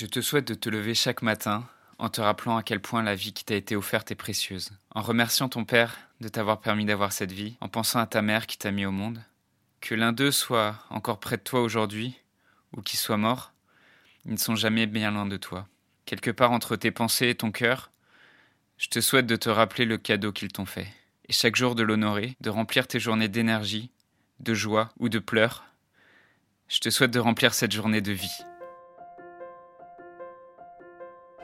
Je te souhaite de te lever chaque matin en te rappelant à quel point la vie qui t'a été offerte est précieuse, en remerciant ton Père de t'avoir permis d'avoir cette vie, en pensant à ta mère qui t'a mis au monde, que l'un d'eux soit encore près de toi aujourd'hui, ou qu'il soit mort, ils ne sont jamais bien loin de toi. Quelque part entre tes pensées et ton cœur, je te souhaite de te rappeler le cadeau qu'ils t'ont fait, et chaque jour de l'honorer, de remplir tes journées d'énergie, de joie ou de pleurs. Je te souhaite de remplir cette journée de vie.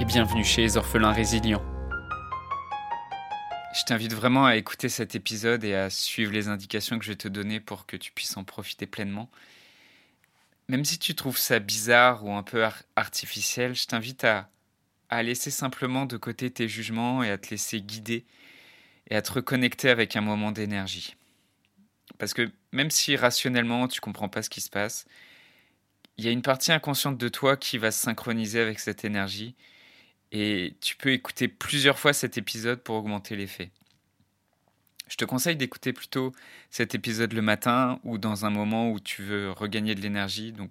et bienvenue chez les orphelins résilients. Je t'invite vraiment à écouter cet épisode et à suivre les indications que je vais te donner pour que tu puisses en profiter pleinement. Même si tu trouves ça bizarre ou un peu artificiel, je t'invite à, laisser simplement de côté tes jugements et à te laisser guider et à te reconnecter avec un moment d'énergie. Parce que même si rationnellement tu comprends pas ce qui se passe, il y a une partie inconsciente de toi qui va se synchroniser avec cette énergie et tu peux écouter plusieurs fois cet épisode pour augmenter l'effet. Je te conseille d'écouter plutôt cet épisode le matin ou dans un moment où tu veux regagner de l'énergie, donc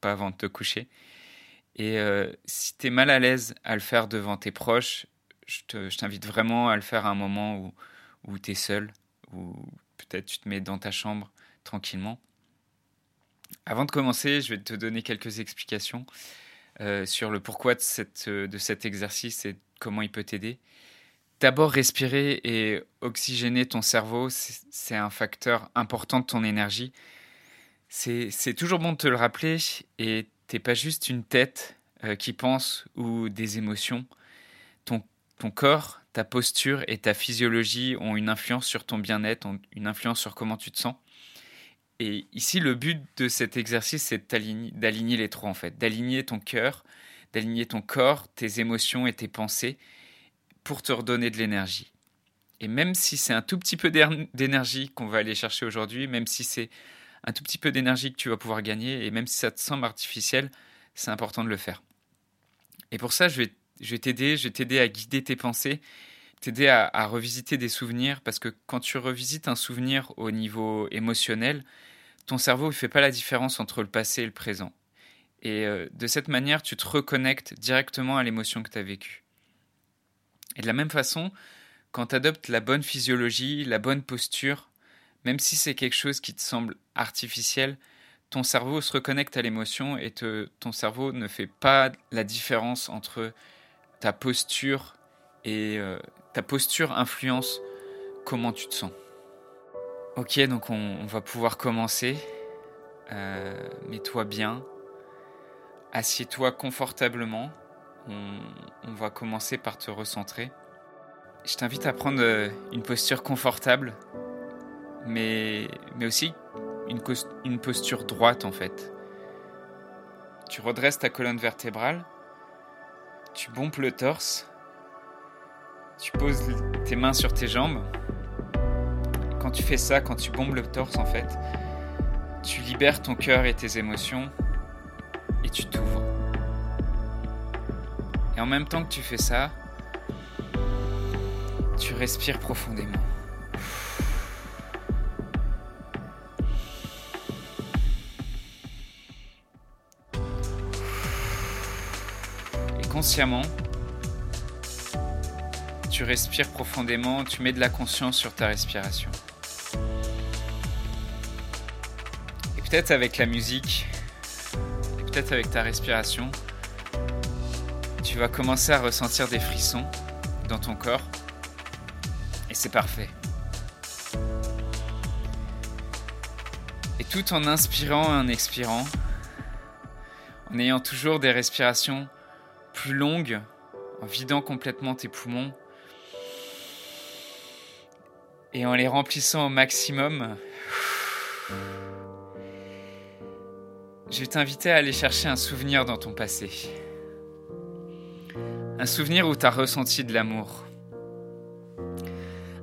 pas avant de te coucher. Et euh, si tu es mal à l'aise à le faire devant tes proches, je t'invite vraiment à le faire à un moment où, où tu es seul, ou peut-être tu te mets dans ta chambre tranquillement. Avant de commencer, je vais te donner quelques explications. Euh, sur le pourquoi euh, de cet exercice et comment il peut t'aider. D'abord, respirer et oxygéner ton cerveau, c'est un facteur important de ton énergie. C'est toujours bon de te le rappeler et t'es pas juste une tête euh, qui pense ou des émotions. Ton, ton corps, ta posture et ta physiologie ont une influence sur ton bien-être, une influence sur comment tu te sens. Et ici, le but de cet exercice, c'est d'aligner les trois, en fait. D'aligner ton cœur, d'aligner ton corps, tes émotions et tes pensées pour te redonner de l'énergie. Et même si c'est un tout petit peu d'énergie qu'on va aller chercher aujourd'hui, même si c'est un tout petit peu d'énergie que tu vas pouvoir gagner, et même si ça te semble artificiel, c'est important de le faire. Et pour ça, je vais t'aider, je vais t'aider à guider tes pensées, t'aider à, à revisiter des souvenirs, parce que quand tu revisites un souvenir au niveau émotionnel, ton cerveau ne fait pas la différence entre le passé et le présent. Et euh, de cette manière, tu te reconnectes directement à l'émotion que tu as vécue. Et de la même façon, quand tu adoptes la bonne physiologie, la bonne posture, même si c'est quelque chose qui te semble artificiel, ton cerveau se reconnecte à l'émotion et ton cerveau ne fait pas la différence entre ta posture et euh, ta posture influence comment tu te sens. Ok, donc on, va pouvoir commencer. Euh, mets-toi bien. Assieds-toi confortablement. On, va commencer par te recentrer. Je t'invite à prendre euh, une posture confortable, mais, aussi une, une posture droite en fait. Tu redresses ta colonne vertébrale, tu bombes le torse, tu poses tes mains sur tes jambes quand tu fais ça, quand tu bombes le torse en fait, tu libères ton cœur et tes émotions et tu t'ouvres. Et en même temps que tu fais ça, tu respires profondément. Et consciemment, tu respires profondément, tu mets de la conscience sur ta respiration. Peut-être avec la musique, peut-être avec ta respiration, tu vas commencer à ressentir des frissons dans ton corps. Et c'est parfait. Et tout en inspirant et en expirant, en ayant toujours des respirations plus longues, en vidant complètement tes poumons, et en les remplissant au maximum, je vais t'inviter à aller chercher un souvenir dans ton passé. Un souvenir où tu as ressenti de l'amour.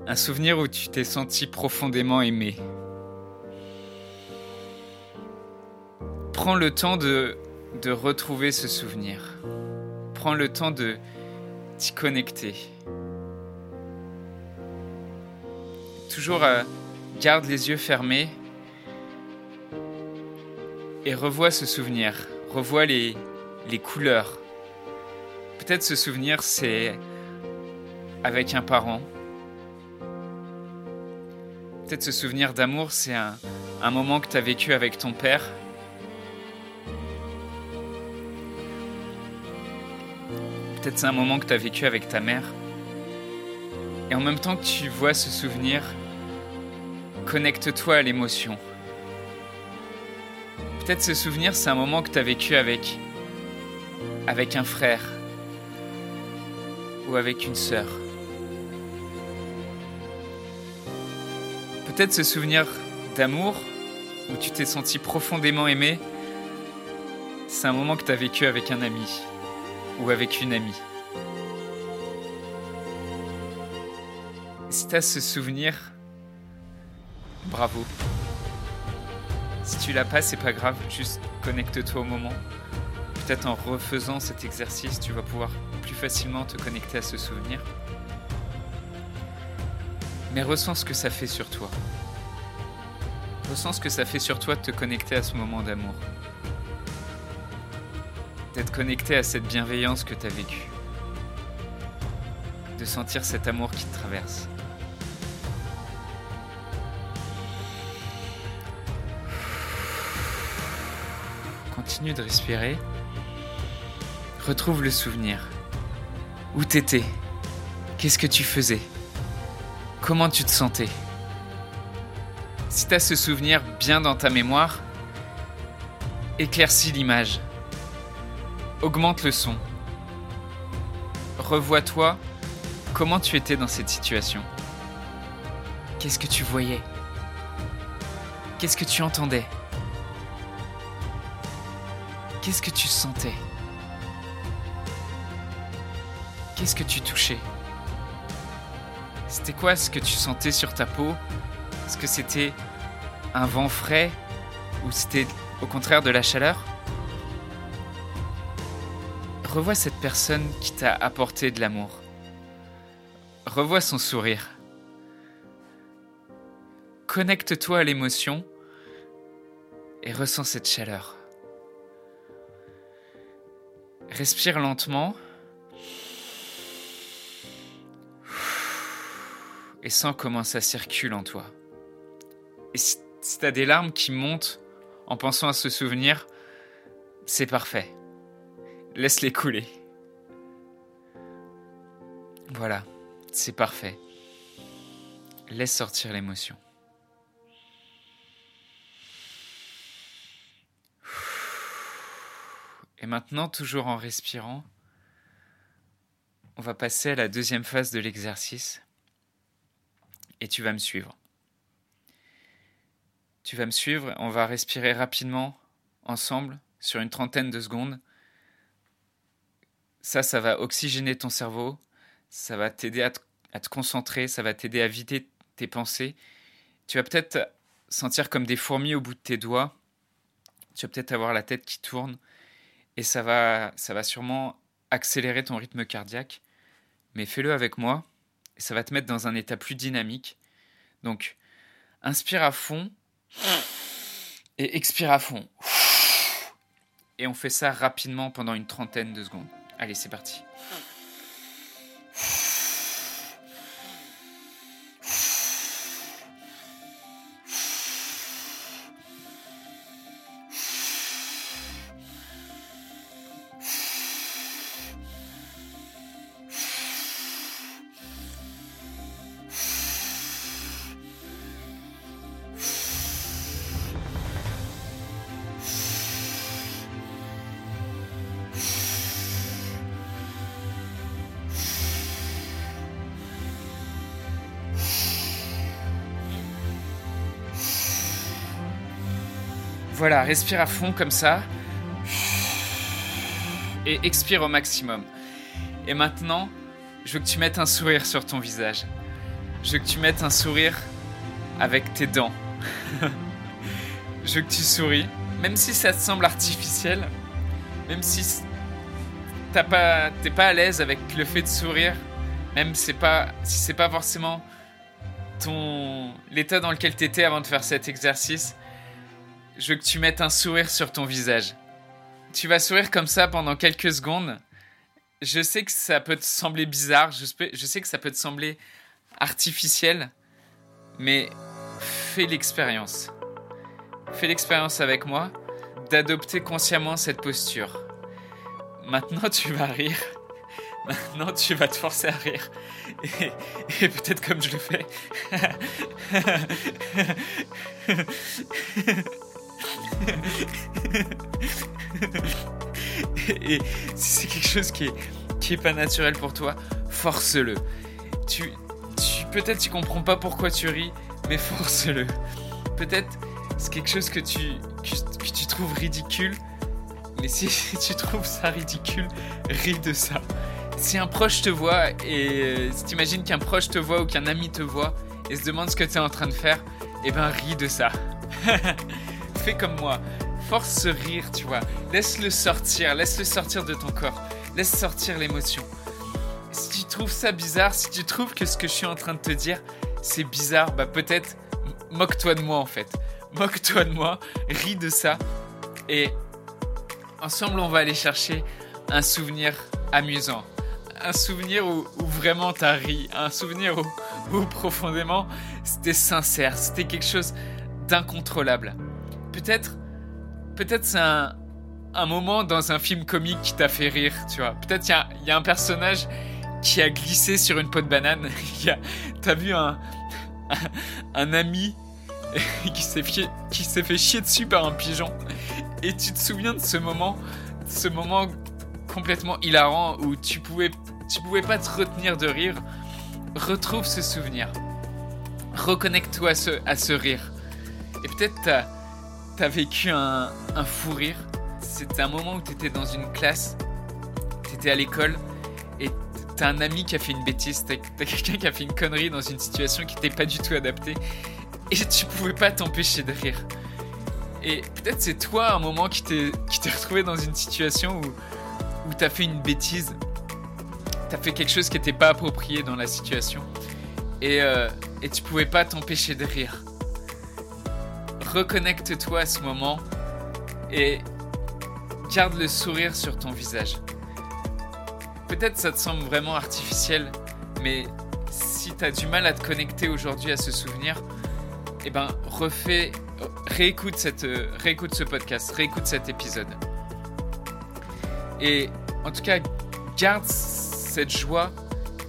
Un souvenir où tu t'es senti profondément aimé. Prends le temps de, retrouver ce souvenir. Prends le temps de t'y connecter. Toujours euh, garde les yeux fermés et revois ce souvenir. Revois les, couleurs. Peut-être ce souvenir, c'est avec un parent. Peut-être ce souvenir d'amour, c'est un, un moment que tu as vécu avec ton père. Peut-être c'est un moment que tu as vécu avec ta mère. Et en même temps que tu vois ce souvenir, connecte-toi à l'émotion. Peut-être ce souvenir, c'est un moment que tu as vécu avec avec un frère ou avec une sœur. Peut-être ce souvenir d'amour où tu t'es senti profondément aimé, c'est un moment que tu as vécu avec un ami ou avec une amie. Si tu as ce souvenir, bravo. Tu l'as pas, c'est pas grave, juste connecte-toi au moment. Peut-être en refaisant cet exercice, tu vas pouvoir plus facilement te connecter à ce souvenir. Mais ressens ce que ça fait sur toi. Ressens ce que ça fait sur toi de te connecter à ce moment d'amour. D'être connecté à cette bienveillance que tu as vécue. De sentir cet amour qui te traverse. Continue de respirer. Retrouve le souvenir. Où t'étais? Qu'est-ce que tu faisais? Comment tu te sentais? Si t'as ce souvenir bien dans ta mémoire, éclaircis l'image. Augmente le son. Revois-toi comment tu étais dans cette situation. Qu'est-ce que tu voyais? Qu'est-ce que tu entendais? Qu'est-ce que tu sentais? Qu'est-ce que tu touchais? C'était quoi ce que tu sentais sur ta peau? Est-ce que c'était un vent frais ou c'était au contraire de la chaleur? Revois cette personne qui t'a apporté de l'amour. Revois son sourire. Connecte-toi à l'émotion et ressens cette chaleur. Respire lentement et sens comment ça circule en toi. Et si, tu as des larmes qui montent en pensant à ce souvenir, c'est parfait. Laisse-les couler. Voilà, c'est parfait. Laisse sortir l'émotion. Et maintenant, toujours en respirant, on va passer à la deuxième phase de l'exercice et tu vas me suivre. Tu vas me suivre, on va respirer rapidement ensemble sur une trentaine de secondes. Ça, ça va oxygéner ton cerveau, ça va t'aider à, te concentrer, ça va t'aider à vider tes pensées. Tu vas peut-être sentir comme des fourmis au bout de tes doigts. Tu vas peut-être avoir la tête qui tourne et ça va, ça va sûrement accélérer ton rythme cardiaque. Mais fais-le avec moi ça va te mettre dans un état plus dynamique. Donc, inspire à fond et expire à fond. Et on fait ça rapidement pendant une trentaine de secondes. Allez, c'est parti. Voilà, respire à fond comme ça. Et expire au maximum. Et maintenant, je veux que tu mettes un sourire sur ton visage. Je veux que tu mettes un sourire avec tes dents. je veux que tu souris, même si ça te semble artificiel, même si t'as pas, pas à l'aise avec le fait de sourire, même c'est pas, si c'est pas forcément ton l'état dans lequel t'étais avant de faire cet exercice, je veux que tu mettes un sourire sur ton visage. Tu vas sourire comme ça pendant quelques secondes. Je sais que ça peut te sembler bizarre, je, sais que ça peut te sembler artificiel, mais fais l'expérience. Fais l'expérience avec moi d'adopter consciemment cette posture. Maintenant, tu vas rire. Maintenant, tu vas te forcer à rire. Et, peut-être comme je le fais. et si c'est quelque chose qui est, qui est pas naturel pour toi, force-le. Tu, tu, peut-être tu comprends pas pourquoi tu ris, mais force-le. Peut-être c'est quelque chose que tu, que tu trouves ridicule, mais si tu trouves ça ridicule, ris de ça. Si un proche te voit et euh, t'imagines qu'un proche te voit ou qu'un ami te voit et se demande ce que tu es en train de faire, eh ben ris de ça. Comme moi. Force ce rire, tu vois. Laisse-le sortir, laisse-le sortir de ton corps. Laisse sortir l'émotion. Si tu trouves ça bizarre, si tu trouves que ce que je suis en train de te dire, c'est bizarre, bah peut-être moque-toi de moi en fait. Moque-toi de moi, ris de ça et ensemble, on va aller chercher un souvenir amusant. Un souvenir où, vraiment t'as ri. Un souvenir où, profondément c'était sincère. C'était quelque chose d'incontrôlable. Peut-être, peut-être c'est un, moment dans un film comique qui t'a fait rire, tu vois. Peut-être il y, a un personnage qui a glissé sur une peau de banane. T'as vu un, un, ami qui s'est fait chier dessus par un pigeon. Et tu te souviens de ce moment, ce moment complètement hilarant où tu pouvais, tu pouvais pas te retenir de rire. Retrouve ce souvenir. Reconnecte-toi à ce, à ce rire. Et peut-être t'as as vécu un, fou rire. C'était un moment où t'étais dans une classe, t'étais à l'école et t'as un ami qui a fait une bêtise, t'as as, quelqu'un qui a fait une connerie dans une situation qui n'était pas du tout adaptée et tu pouvais pas t'empêcher de rire. Et peut-être c'est toi un moment qui t'es retrouvé dans une situation où, où t'as fait une bêtise. T'as fait quelque chose qui n'était pas approprié dans la situation. Et, euh, et tu pouvais pas t'empêcher de rire. Reconnecte-toi à ce moment et garde le sourire sur ton visage. Peut-être ça te semble vraiment artificiel, mais si t'as du mal à te connecter aujourd'hui à ce souvenir, eh ben refais réécoute, cette, euh, réécoute ce podcast, réécoute cet épisode. Et en tout cas, garde cette joie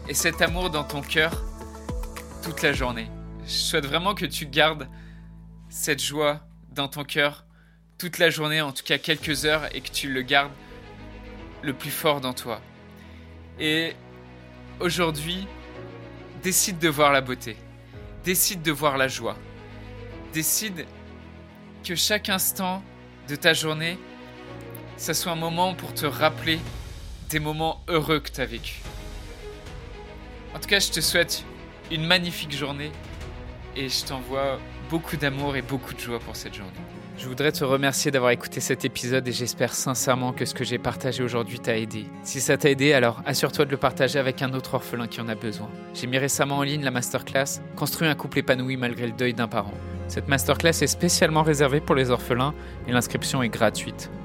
et cet amour dans ton cœur toute la journée. Je souhaite vraiment que tu gardes cette joie dans ton cœur toute la journée, en tout cas quelques heures, et que tu le gardes le plus fort dans toi. Et aujourd'hui, décide de voir la beauté, décide de voir la joie, décide que chaque instant de ta journée, ça soit un moment pour te rappeler des moments heureux que tu as vécu. En tout cas, je te souhaite une magnifique journée et je t'envoie beaucoup d'amour et beaucoup de joie pour cette journée. Je voudrais te remercier d'avoir écouté cet épisode et j'espère sincèrement que ce que j'ai partagé aujourd'hui t'a aidé. Si ça t'a aidé, alors assure-toi de le partager avec un autre orphelin qui en a besoin. J'ai mis récemment en ligne la masterclass Construire un couple épanoui malgré le deuil d'un parent. Cette masterclass est spécialement réservée pour les orphelins et l'inscription est gratuite.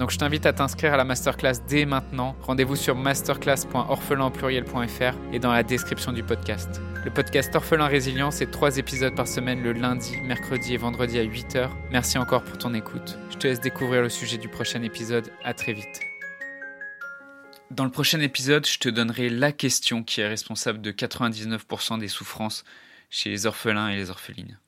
Donc je t'invite à t'inscrire à la masterclass dès maintenant. Rendez-vous sur masterclass.orphelinpluriel.fr et dans la description du podcast. Le podcast Orphelin Résilient, c'est trois épisodes par semaine le lundi, mercredi et vendredi à 8h. Merci encore pour ton écoute. Je te laisse découvrir le sujet du prochain épisode. À très vite. Dans le prochain épisode, je te donnerai la question qui est responsable de 99% des souffrances chez les orphelins et les orphelines.